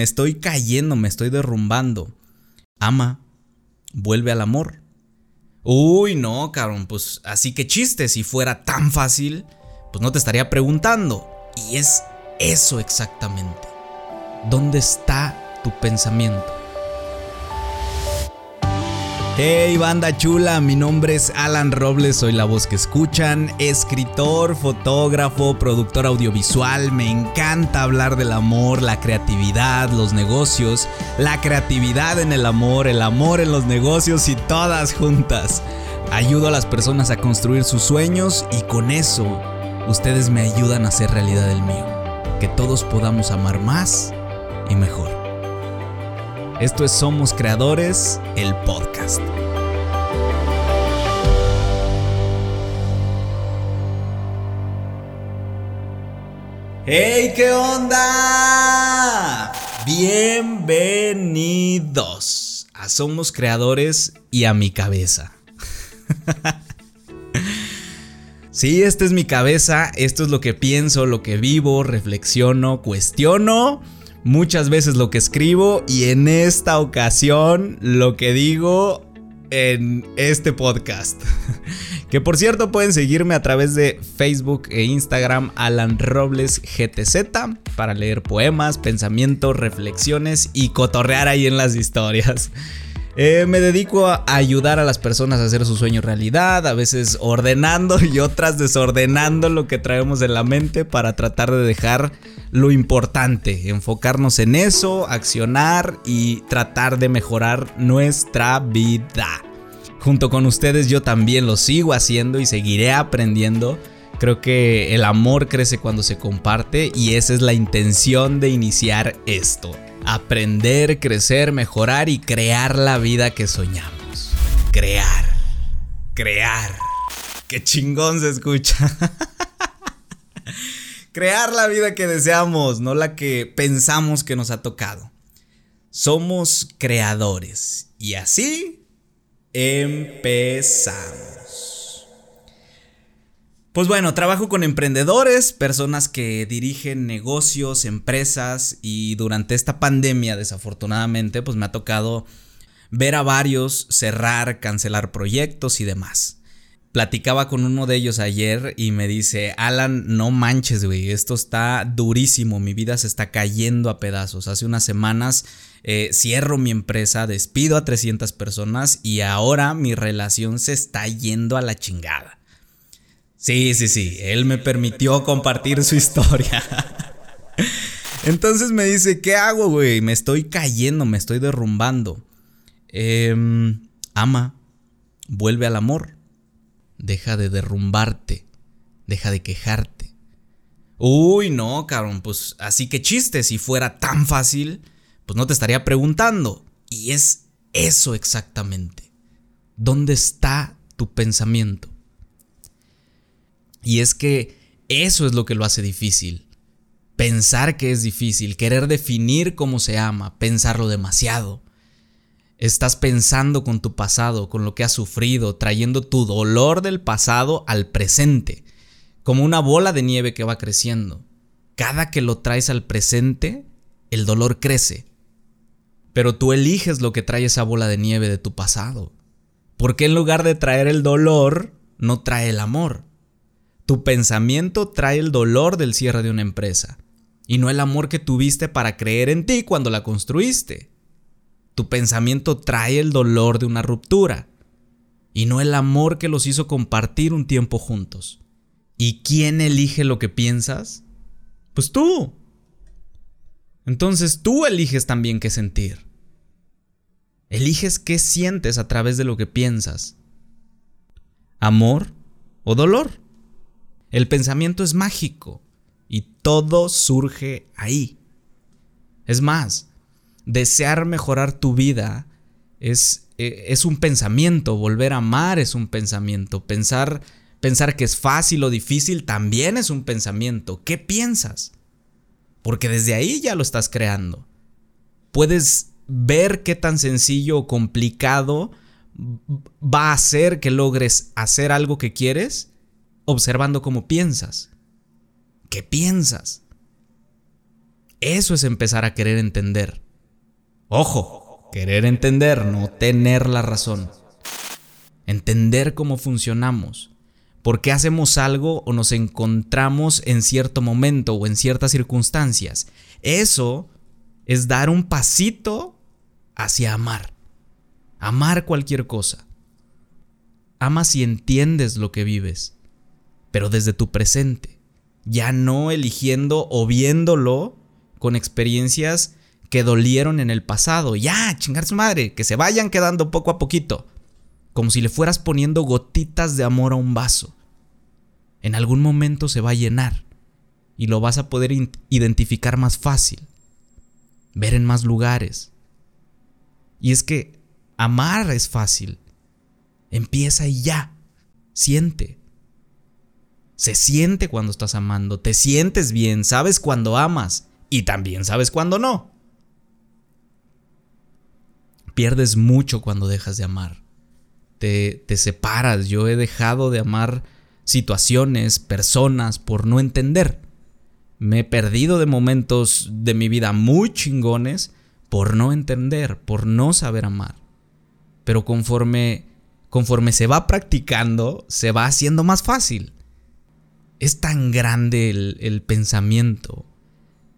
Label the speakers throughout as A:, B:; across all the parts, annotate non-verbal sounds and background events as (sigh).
A: me estoy cayendo, me estoy derrumbando. Ama, vuelve al amor. Uy, no, cabrón, pues así que chiste, si fuera tan fácil, pues no te estaría preguntando. Y es eso exactamente. ¿Dónde está tu pensamiento? Hey banda chula, mi nombre es Alan Robles, soy la voz que escuchan, escritor, fotógrafo, productor audiovisual, me encanta hablar del amor, la creatividad, los negocios, la creatividad en el amor, el amor en los negocios y todas juntas. Ayudo a las personas a construir sus sueños y con eso ustedes me ayudan a hacer realidad el mío, que todos podamos amar más y mejor. Esto es Somos Creadores, el podcast. ¡Hey, qué onda! Bienvenidos a Somos Creadores y a mi cabeza. (laughs) sí, esta es mi cabeza, esto es lo que pienso, lo que vivo, reflexiono, cuestiono muchas veces lo que escribo y en esta ocasión lo que digo en este podcast. (laughs) que por cierto pueden seguirme a través de Facebook e Instagram Alan Robles GTZ para leer poemas, pensamientos, reflexiones y cotorrear ahí en las historias. Eh, me dedico a ayudar a las personas a hacer su sueño realidad, a veces ordenando y otras desordenando lo que traemos en la mente para tratar de dejar lo importante, enfocarnos en eso, accionar y tratar de mejorar nuestra vida. Junto con ustedes yo también lo sigo haciendo y seguiré aprendiendo. Creo que el amor crece cuando se comparte y esa es la intención de iniciar esto aprender, crecer, mejorar y crear la vida que soñamos. Crear, crear. Qué chingón se escucha. (laughs) crear la vida que deseamos, no la que pensamos que nos ha tocado. Somos creadores y así empezamos. Pues bueno, trabajo con emprendedores, personas que dirigen negocios, empresas y durante esta pandemia desafortunadamente pues me ha tocado ver a varios cerrar, cancelar proyectos y demás. Platicaba con uno de ellos ayer y me dice, Alan, no manches, güey, esto está durísimo, mi vida se está cayendo a pedazos. Hace unas semanas eh, cierro mi empresa, despido a 300 personas y ahora mi relación se está yendo a la chingada. Sí, sí, sí. Él me permitió compartir su historia. (laughs) Entonces me dice, ¿qué hago, güey? Me estoy cayendo, me estoy derrumbando. Em, ama, vuelve al amor. Deja de derrumbarte. Deja de quejarte. Uy, no, cabrón, pues así que chiste, si fuera tan fácil, pues no te estaría preguntando. Y es eso exactamente. ¿Dónde está tu pensamiento? Y es que eso es lo que lo hace difícil. Pensar que es difícil, querer definir cómo se ama, pensarlo demasiado. Estás pensando con tu pasado, con lo que has sufrido, trayendo tu dolor del pasado al presente, como una bola de nieve que va creciendo. Cada que lo traes al presente, el dolor crece. Pero tú eliges lo que trae esa bola de nieve de tu pasado. ¿Por qué en lugar de traer el dolor, no trae el amor? Tu pensamiento trae el dolor del cierre de una empresa y no el amor que tuviste para creer en ti cuando la construiste. Tu pensamiento trae el dolor de una ruptura y no el amor que los hizo compartir un tiempo juntos. ¿Y quién elige lo que piensas? Pues tú. Entonces tú eliges también qué sentir. Eliges qué sientes a través de lo que piensas. ¿Amor o dolor? El pensamiento es mágico y todo surge ahí. Es más, desear mejorar tu vida es, e, es un pensamiento, volver a amar es un pensamiento, pensar, pensar que es fácil o difícil también es un pensamiento. ¿Qué piensas? Porque desde ahí ya lo estás creando. Puedes ver qué tan sencillo o complicado va a ser que logres hacer algo que quieres observando cómo piensas. ¿Qué piensas? Eso es empezar a querer entender. Ojo, querer entender, no tener la razón. Entender cómo funcionamos. ¿Por qué hacemos algo o nos encontramos en cierto momento o en ciertas circunstancias? Eso es dar un pasito hacia amar. Amar cualquier cosa. Ama si entiendes lo que vives, pero desde tu presente, ya no eligiendo o viéndolo con experiencias que dolieron en el pasado. Ya, chingar su madre, que se vayan quedando poco a poquito como si le fueras poniendo gotitas de amor a un vaso. En algún momento se va a llenar y lo vas a poder identificar más fácil, ver en más lugares. Y es que amar es fácil. Empieza y ya, siente. Se siente cuando estás amando, te sientes bien, sabes cuando amas y también sabes cuando no. Pierdes mucho cuando dejas de amar te, separas. Yo he dejado de amar situaciones, personas, por no entender. Me he perdido de momentos de mi vida muy chingones por no entender, por no saber amar. Pero conforme, conforme se va practicando, se va haciendo más fácil. Es tan grande el, pensamiento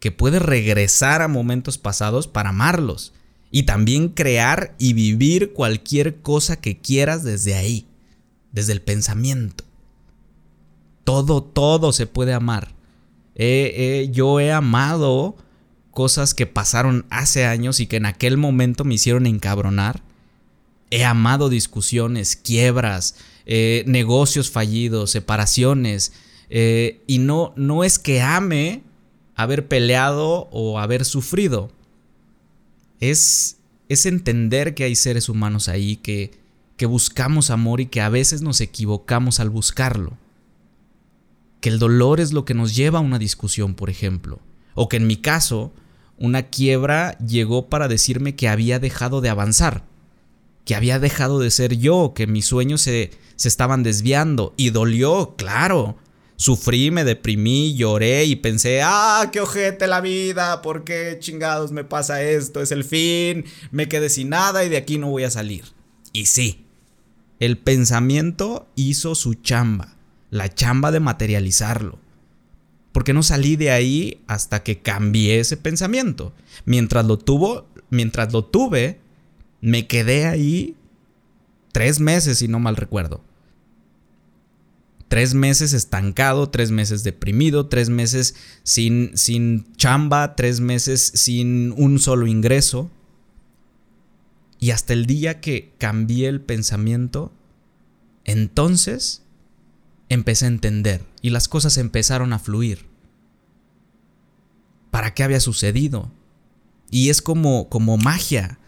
A: que puede regresar a momentos pasados para amarlos y también crear y vivir cualquier cosa que quieras desde ahí, desde el pensamiento. Todo, todo se puede amar. yo he amado cosas que pasaron hace años y que en aquel momento me hicieron encabronar. He amado discusiones, quiebras, eh, negocios fallidos, separaciones. Eh, y no, no es que ame haber peleado o haber sufrido es, es entender que hay seres humanos ahí, que, que buscamos amor y que a veces nos equivocamos al buscarlo. Que el dolor es lo que nos lleva a una discusión, por ejemplo. O que en mi caso, una quiebra llegó para decirme que había dejado de avanzar, que había dejado de ser yo, que mis sueños se, se estaban desviando. Y dolió, claro, Sufrí, me deprimí, lloré y pensé, ah, qué ojete la vida, ¿por qué chingados me pasa esto? Es el fin, me quedé sin nada y de aquí no voy a salir. Y sí, el pensamiento hizo su chamba, la chamba de materializarlo. Porque no salí de ahí hasta que cambié ese pensamiento. Mientras lo tuvo, mientras lo tuve, me quedé ahí tres meses, si no mal recuerdo. Tres meses estancado, tres meses deprimido, tres meses sin, sin chamba, tres meses sin un solo ingreso. Y hasta el día que cambié el pensamiento, entonces empecé a entender y las cosas empezaron a fluir. ¿Para qué había sucedido? Y es como, como magia.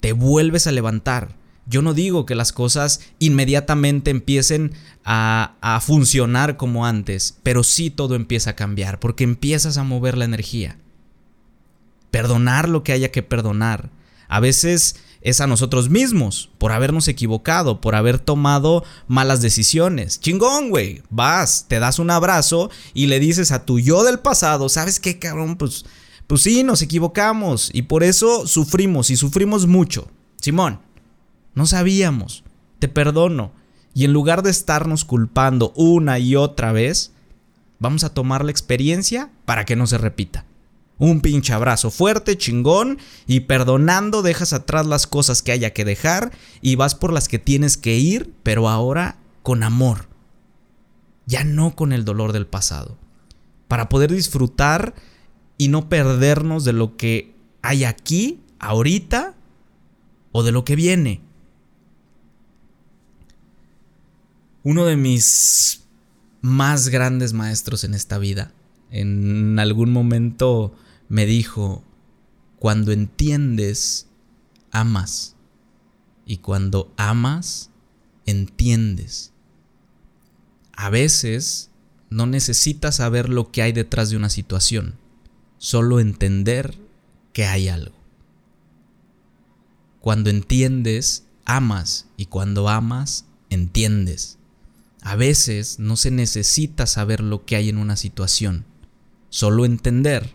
A: Te vuelves a levantar. Yo no digo que las cosas inmediatamente empiecen a, a, funcionar como antes, pero sí todo empieza a cambiar, porque empiezas a mover la energía. Perdonar lo que haya que perdonar. A veces es a nosotros mismos, por habernos equivocado, por haber tomado malas decisiones. Chingón, güey. Vas, te das un abrazo y le dices a tu yo del pasado, ¿sabes qué, cabrón? Pues, pues sí, nos equivocamos y por eso sufrimos y sufrimos mucho. Simón, no sabíamos. Te perdono. Y en lugar de estarnos culpando una y otra vez, vamos a tomar la experiencia para que no se repita. Un pinche abrazo fuerte, chingón, y perdonando dejas atrás las cosas que haya que dejar y vas por las que tienes que ir, pero ahora con amor. Ya no con el dolor del pasado. Para poder disfrutar y no perdernos de lo que hay aquí, ahorita, o de lo que viene. Uno de mis más grandes maestros en esta vida, en algún momento me dijo, cuando entiendes, amas. Y cuando amas, entiendes. A veces no necesitas saber lo que hay detrás de una situación, solo entender que hay algo. Cuando entiendes, amas y cuando amas, entiendes. A veces no se necesita saber lo que hay en una situación, solo entender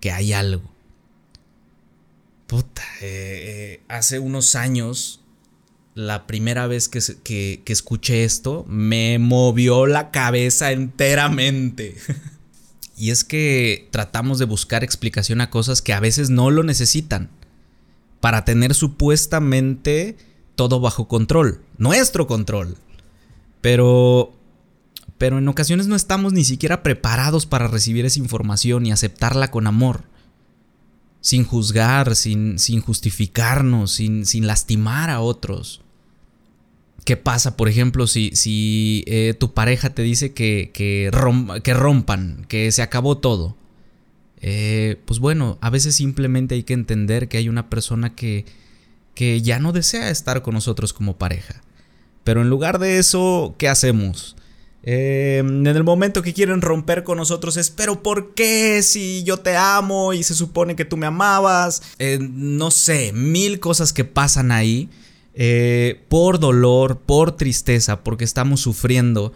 A: que hay algo. Puta, eh, eh, hace unos años, la primera vez que, escuché esto, me movió la cabeza enteramente. (laughs) y es que tratamos de buscar explicación a cosas que a veces no lo necesitan, para tener supuestamente todo bajo control, nuestro control. Pero pero en ocasiones no estamos ni siquiera preparados para recibir esa información y aceptarla con amor, sin juzgar, sin, sin justificarnos, sin, sin, lastimar a otros. ¿Qué pasa, por ejemplo, si, si eh, tu pareja te dice que, que, que, rompan, que se acabó todo? Eh, pues bueno, a veces simplemente hay que entender que hay una persona que, que ya no desea estar con nosotros como pareja. Pero en lugar de eso, ¿qué hacemos? Eh, en el momento que quieren romper con nosotros es, pero ¿por qué si yo te amo y se supone que tú me amabas? Eh, no sé, mil cosas que pasan ahí eh, por dolor, por tristeza, porque estamos sufriendo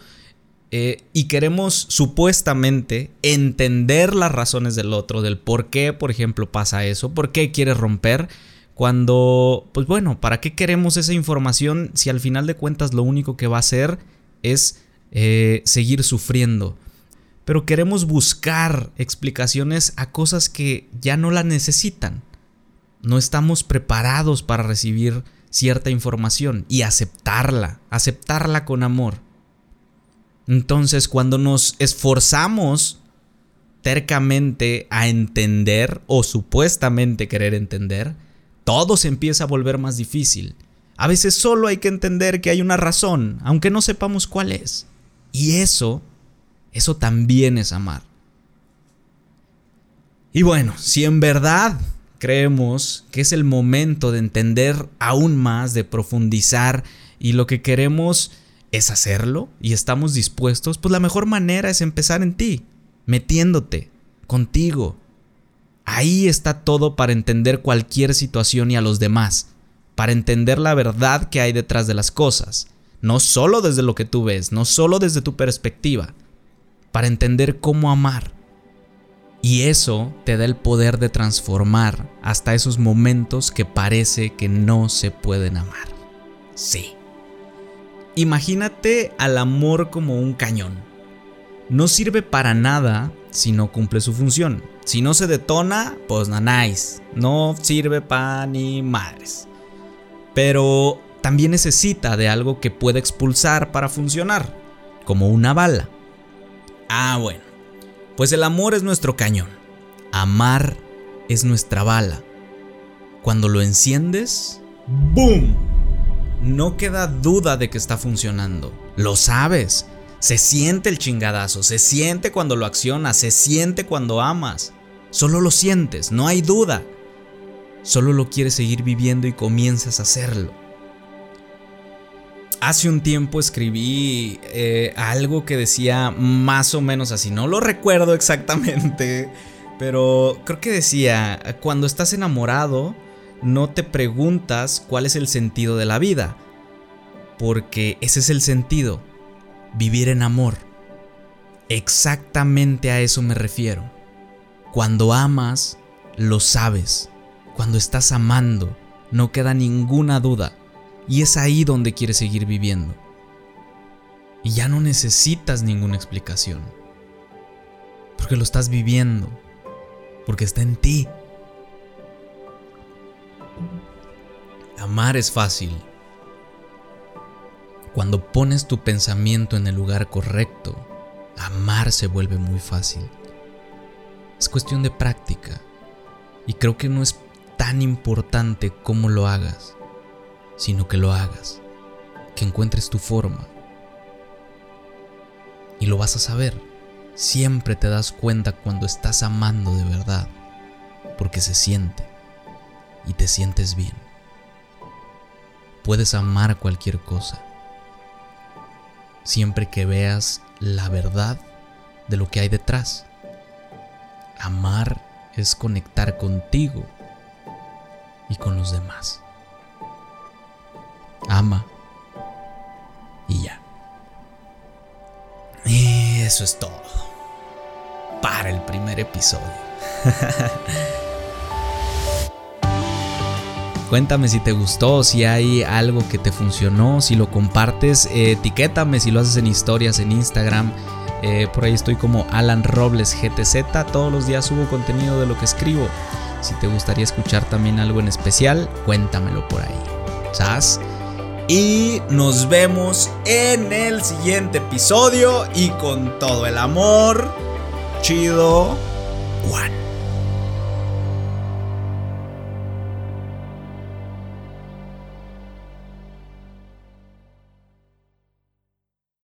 A: y queremos supuestamente entender las razones del otro, del por qué, por ejemplo, pasa eso, por qué quiere romper. Cuando, pues bueno, ¿para qué queremos esa información si al final de cuentas lo único que va a hacer es eh, seguir sufriendo. Pero queremos buscar explicaciones a cosas que ya no la necesitan. No estamos preparados para recibir cierta información y aceptarla, aceptarla con amor. Entonces cuando nos esforzamos tercamente a entender o supuestamente querer entender, todo se empieza a volver más difícil. A veces solo hay que entender que hay una razón, aunque no sepamos cuál es. Y eso, eso también es amar. Y bueno, si en verdad creemos que es el momento de entender aún más, de profundizar y lo que queremos es hacerlo y estamos dispuestos, pues la mejor manera es empezar en ti, metiéndote, contigo. Ahí está todo para entender cualquier situación y a los demás, para entender la verdad que hay detrás de las cosas no solo desde lo que tú ves, no solo desde tu perspectiva, para entender cómo amar. Y eso te da el poder de transformar hasta esos momentos que parece que no se pueden amar. Sí. Imagínate al amor como un cañón. No sirve para nada si no cumple su función. Si no se detona, pues nanáis. No sirve para ni madres. Pero también necesita de algo que pueda expulsar para funcionar, como una bala. Ah, bueno, pues el amor es nuestro cañón. Amar es nuestra bala. Cuando lo enciendes, ¡boom! No queda duda de que está funcionando. Lo sabes. Se siente el chingadazo, se siente cuando lo accionas, se siente cuando amas. Solo lo sientes, no hay duda. Solo lo quieres seguir viviendo y comienzas a hacerlo hace un tiempo escribí eh, algo que decía más o menos así. No lo recuerdo (laughs) exactamente, pero creo que decía, cuando estás enamorado, no te preguntas cuál es el sentido de la vida, porque ese es el sentido, vivir en amor. Exactamente a eso me refiero. Cuando amas, lo sabes. Cuando estás amando, no queda ninguna duda y es ahí donde quieres seguir viviendo. Y ya no necesitas ninguna explicación. Porque lo estás viviendo. Porque está en ti. Amar es fácil. Cuando pones tu pensamiento en el lugar correcto, amar se vuelve muy fácil. Es cuestión de práctica. Y creo que no es tan importante cómo lo hagas sino que lo hagas, que encuentres tu forma. Y lo vas a saber. Siempre te das cuenta cuando estás amando de verdad, porque se siente y te sientes bien. Puedes amar cualquier cosa, siempre que veas la verdad de lo que hay detrás. Amar es conectar contigo y con los demás ama y ya. Y eso es todo para el primer episodio. (laughs) Cuéntame si te gustó, si hay algo que te funcionó, si lo compartes, etiquétame si lo haces en historias en Instagram. Eh, por ahí estoy como Alan Robles GTZ. Todos los días subo contenido de lo que escribo. Si te gustaría escuchar también algo en especial, cuéntamelo por ahí. ¿Sabes? Y nos vemos en el siguiente episodio y con todo el amor. Chido. One.